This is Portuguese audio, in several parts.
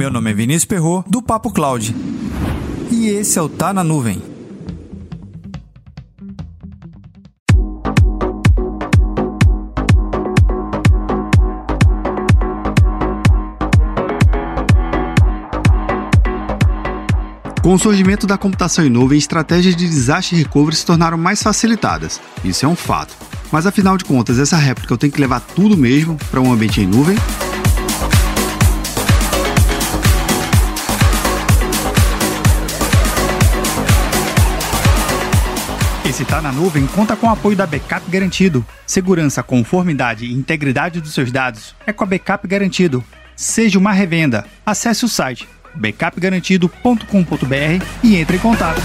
Meu nome é Vinícius Perro do Papo Cloud. E esse é o Tá na Nuvem. Com o surgimento da computação em nuvem, estratégias de desastre e recovery se tornaram mais facilitadas. Isso é um fato. Mas afinal de contas, essa réplica eu tenho que levar tudo mesmo para um ambiente em nuvem? Esse Tá na Nuvem conta com o apoio da Backup Garantido. Segurança, conformidade e integridade dos seus dados é com a Backup Garantido. Seja uma revenda. Acesse o site backupgarantido.com.br e entre em contato.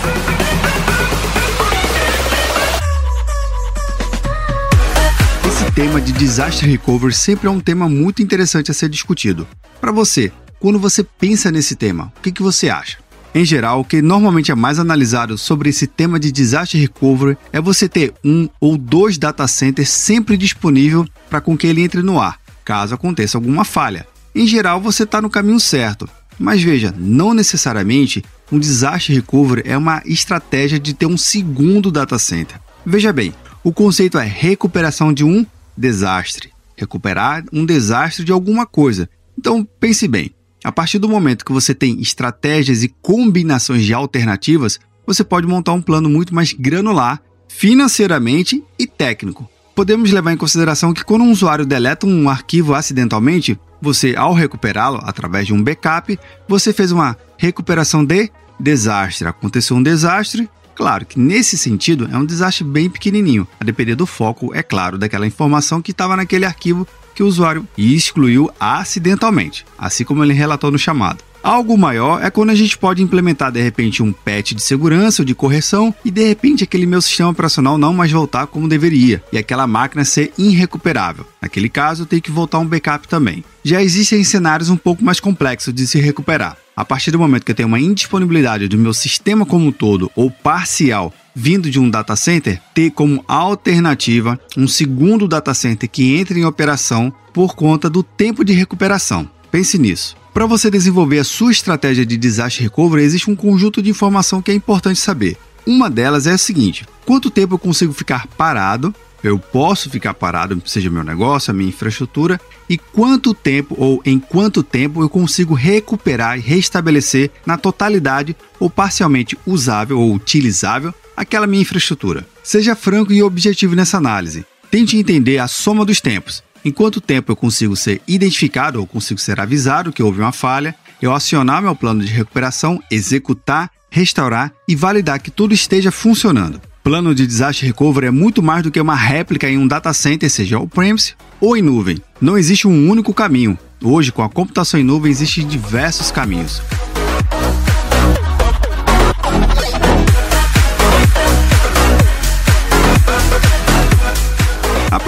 Esse tema de disaster recovery sempre é um tema muito interessante a ser discutido. Para você, quando você pensa nesse tema, o que, que você acha? Em geral, o que normalmente é mais analisado sobre esse tema de disaster recovery é você ter um ou dois data centers sempre disponível para com que ele entre no ar, caso aconteça alguma falha. Em geral, você está no caminho certo. Mas veja, não necessariamente um disaster recovery é uma estratégia de ter um segundo data center. Veja bem, o conceito é recuperação de um desastre, recuperar um desastre de alguma coisa. Então pense bem, a partir do momento que você tem estratégias e combinações de alternativas, você pode montar um plano muito mais granular, financeiramente e técnico. Podemos levar em consideração que quando um usuário deleta um arquivo acidentalmente, você, ao recuperá-lo através de um backup, você fez uma recuperação de desastre. Aconteceu um desastre, claro que nesse sentido é um desastre bem pequenininho, a depender do foco, é claro, daquela informação que estava naquele arquivo que o usuário excluiu acidentalmente, assim como ele relatou no chamado. Algo maior é quando a gente pode implementar de repente um patch de segurança ou de correção e de repente aquele meu sistema operacional não mais voltar como deveria e aquela máquina ser irrecuperável. Naquele caso, eu tenho que voltar um backup também. Já existem cenários um pouco mais complexos de se recuperar. A partir do momento que eu tenho uma indisponibilidade do meu sistema como um todo ou parcial vindo de um data center, ter como alternativa um segundo data center que entre em operação por conta do tempo de recuperação. Pense nisso. Para você desenvolver a sua estratégia de disaster recovery, existe um conjunto de informação que é importante saber. Uma delas é a seguinte: quanto tempo eu consigo ficar parado? Eu posso ficar parado, seja meu negócio, a minha infraestrutura, e quanto tempo ou em quanto tempo eu consigo recuperar e restabelecer na totalidade ou parcialmente usável ou utilizável aquela minha infraestrutura. Seja franco e objetivo nessa análise. Tente entender a soma dos tempos. Em quanto tempo eu consigo ser identificado ou consigo ser avisado que houve uma falha, eu acionar meu plano de recuperação, executar, restaurar e validar que tudo esteja funcionando. Plano de Disaster Recovery é muito mais do que uma réplica em um data center, seja on-premise ou em nuvem. Não existe um único caminho. Hoje, com a computação em nuvem, existem diversos caminhos.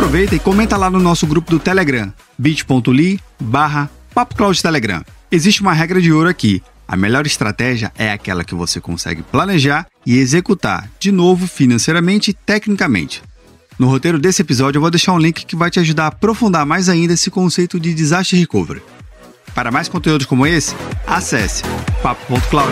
Aproveita e comenta lá no nosso grupo do Telegram, bit.ly barra Telegram. Existe uma regra de ouro aqui. A melhor estratégia é aquela que você consegue planejar e executar, de novo, financeiramente e tecnicamente. No roteiro desse episódio eu vou deixar um link que vai te ajudar a aprofundar mais ainda esse conceito de disaster recovery. Para mais conteúdos como esse, acesse papo.cloud.